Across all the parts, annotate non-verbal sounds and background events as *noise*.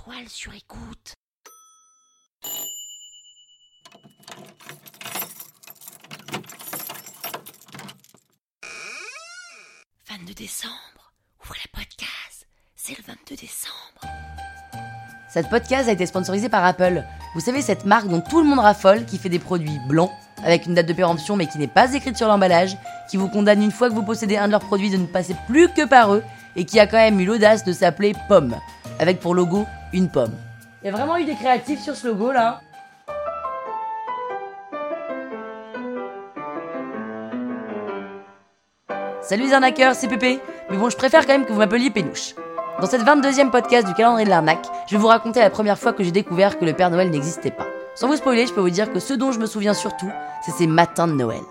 étoiles sur écoute. « 22 décembre, ouvrez la podcast, c'est le 22 décembre. Cette podcast a été sponsorisée par Apple. Vous savez, cette marque dont tout le monde raffole, qui fait des produits blancs, avec une date de péremption mais qui n'est pas écrite sur l'emballage, qui vous condamne une fois que vous possédez un de leurs produits de ne passer plus que par eux, et qui a quand même eu l'audace de s'appeler Pomme, avec pour logo une pomme. Il y a vraiment eu des créatifs sur ce logo là. Salut les arnaqueurs, c'est Pépé. Mais bon, je préfère quand même que vous m'appeliez Pénouche. Dans cette 22e podcast du calendrier de l'arnaque, je vais vous raconter la première fois que j'ai découvert que le Père Noël n'existait pas. Sans vous spoiler, je peux vous dire que ce dont je me souviens surtout, c'est ces matins de Noël.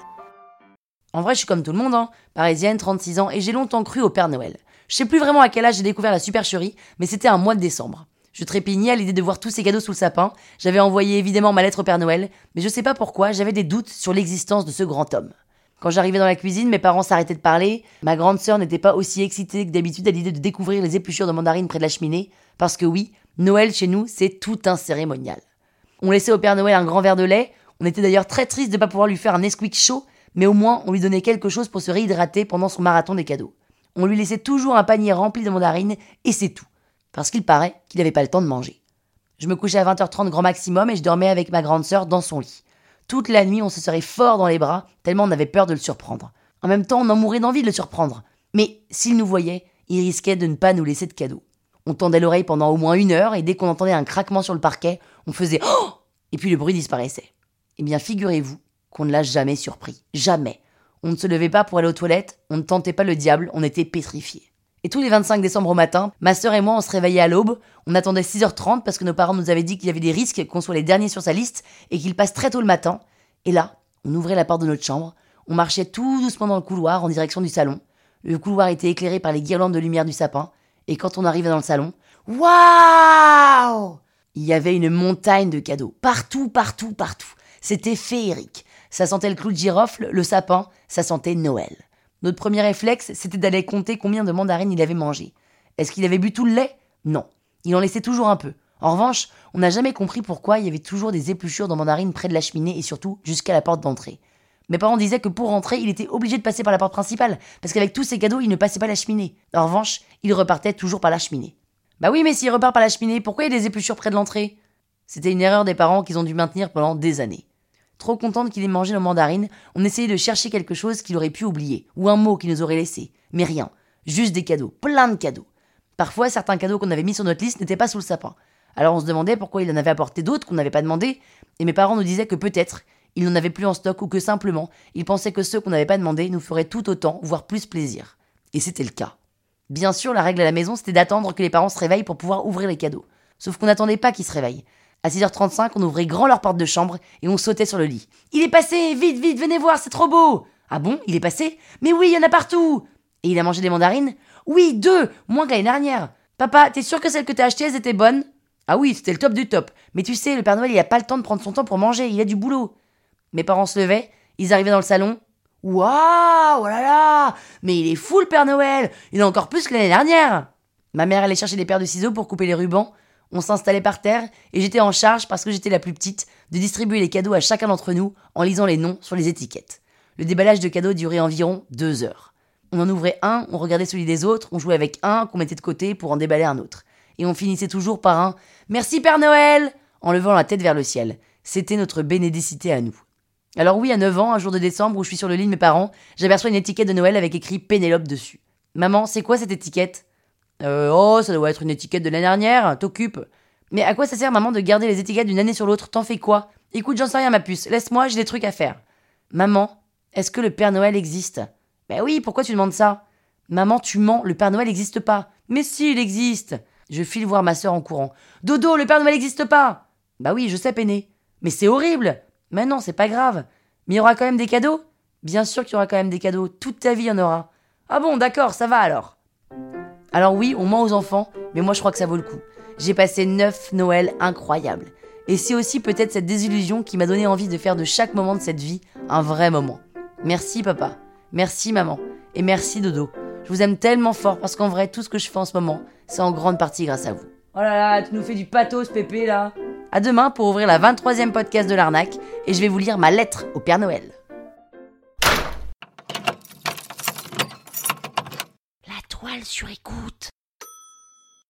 En vrai, je suis comme tout le monde, hein. parisienne, 36 ans, et j'ai longtemps cru au Père Noël. Je sais plus vraiment à quel âge j'ai découvert la supercherie, mais c'était un mois de décembre. Je trépignais à l'idée de voir tous ces cadeaux sous le sapin. J'avais envoyé évidemment ma lettre au Père Noël, mais je sais pas pourquoi, j'avais des doutes sur l'existence de ce grand homme. Quand j'arrivais dans la cuisine, mes parents s'arrêtaient de parler. Ma grande sœur n'était pas aussi excitée que d'habitude à l'idée de découvrir les épluchures de mandarines près de la cheminée, parce que oui, Noël chez nous, c'est tout un cérémonial. On laissait au Père Noël un grand verre de lait. On était d'ailleurs très triste de ne pas pouvoir lui faire un Nesquik chaud, mais au moins on lui donnait quelque chose pour se réhydrater pendant son marathon des cadeaux. On lui laissait toujours un panier rempli de mandarines, et c'est tout. Parce qu'il paraît qu'il n'avait pas le temps de manger. Je me couchais à 20h30 grand maximum et je dormais avec ma grande sœur dans son lit. Toute la nuit, on se serait fort dans les bras, tellement on avait peur de le surprendre. En même temps, on en mourait d'envie de le surprendre. Mais s'il nous voyait, il risquait de ne pas nous laisser de cadeaux. On tendait l'oreille pendant au moins une heure et dès qu'on entendait un craquement sur le parquet, on faisait Oh *gasps* Et puis le bruit disparaissait. Eh bien, figurez-vous qu'on ne l'a jamais surpris. Jamais. On ne se levait pas pour aller aux toilettes, on ne tentait pas le diable, on était pétrifiés. Et tous les 25 décembre au matin, ma sœur et moi, on se réveillait à l'aube. On attendait 6h30 parce que nos parents nous avaient dit qu'il y avait des risques qu'on soit les derniers sur sa liste et qu'il passe très tôt le matin. Et là, on ouvrait la porte de notre chambre. On marchait tout doucement dans le couloir en direction du salon. Le couloir était éclairé par les guirlandes de lumière du sapin. Et quand on arrivait dans le salon, waouh Il y avait une montagne de cadeaux. Partout, partout, partout. C'était féerique. Ça sentait le clou de girofle, le sapin, ça sentait Noël. Notre premier réflexe, c'était d'aller compter combien de mandarines il avait mangé. Est-ce qu'il avait bu tout le lait? Non. Il en laissait toujours un peu. En revanche, on n'a jamais compris pourquoi il y avait toujours des épluchures de mandarines près de la cheminée et surtout jusqu'à la porte d'entrée. Mes parents disaient que pour rentrer, il était obligé de passer par la porte principale, parce qu'avec tous ses cadeaux, il ne passait pas la cheminée. En revanche, il repartait toujours par la cheminée. Bah oui, mais s'il repart par la cheminée, pourquoi il y a des épluchures près de l'entrée? C'était une erreur des parents qu'ils ont dû maintenir pendant des années. Trop contente qu'il ait mangé nos mandarines, on essayait de chercher quelque chose qu'il aurait pu oublier, ou un mot qu'il nous aurait laissé. Mais rien. Juste des cadeaux. Plein de cadeaux. Parfois, certains cadeaux qu'on avait mis sur notre liste n'étaient pas sous le sapin. Alors on se demandait pourquoi il en avait apporté d'autres qu'on n'avait pas demandé, et mes parents nous disaient que peut-être il n'en avait plus en stock ou que simplement il pensait que ceux qu'on n'avait pas demandé nous feraient tout autant, voire plus plaisir. Et c'était le cas. Bien sûr, la règle à la maison, c'était d'attendre que les parents se réveillent pour pouvoir ouvrir les cadeaux. Sauf qu'on n'attendait pas qu'ils se réveillent. À 6h35, on ouvrait grand leur porte de chambre et on sautait sur le lit. Il est passé Vite, vite, venez voir, c'est trop beau Ah bon Il est passé Mais oui, il y en a partout! Et il a mangé des mandarines Oui, deux Moins que l'année dernière Papa, t'es sûr que celles que t'as achetées, elles étaient bonnes Ah oui, c'était le top du top. Mais tu sais, le Père Noël, il a pas le temps de prendre son temps pour manger, il a du boulot. Mes parents se levaient, ils arrivaient dans le salon. Waouh Oh là là Mais il est fou le Père Noël! Il a encore plus que l'année dernière! Ma mère allait chercher des paires de ciseaux pour couper les rubans on s'installait par terre et j'étais en charge, parce que j'étais la plus petite, de distribuer les cadeaux à chacun d'entre nous en lisant les noms sur les étiquettes. Le déballage de cadeaux durait environ deux heures. On en ouvrait un, on regardait celui des autres, on jouait avec un qu'on mettait de côté pour en déballer un autre. Et on finissait toujours par un Merci Père Noël en levant la tête vers le ciel. C'était notre bénédicité à nous. Alors oui, à 9 ans, un jour de décembre où je suis sur le lit de mes parents, j'aperçois une étiquette de Noël avec écrit Pénélope dessus. Maman, c'est quoi cette étiquette? Euh, oh, ça doit être une étiquette de l'année dernière, t'occupe. Mais à quoi ça sert, maman, de garder les étiquettes d'une année sur l'autre? T'en fais quoi? Écoute, j'en sais rien, ma puce. Laisse-moi, j'ai des trucs à faire. Maman, est-ce que le Père Noël existe? Ben oui, pourquoi tu demandes ça? Maman, tu mens, le Père Noël n'existe pas. Mais si, il existe. Je file voir ma sœur en courant. Dodo, le Père Noël n'existe pas. Bah oui, je sais, Péné. Mais c'est horrible. Mais non, c'est pas grave. Mais il y aura quand même des cadeaux? Bien sûr qu'il y aura quand même des cadeaux. Toute ta vie, y en aura. Ah bon, d'accord, ça va alors. Alors oui, on ment aux enfants, mais moi je crois que ça vaut le coup. J'ai passé neuf Noëls incroyables. Et c'est aussi peut-être cette désillusion qui m'a donné envie de faire de chaque moment de cette vie un vrai moment. Merci papa, merci maman, et merci Dodo. Je vous aime tellement fort parce qu'en vrai, tout ce que je fais en ce moment, c'est en grande partie grâce à vous. Oh là là, tu nous fais du pathos, Pépé, là. À demain pour ouvrir la 23e podcast de l'arnaque et je vais vous lire ma lettre au Père Noël. Sur écoute.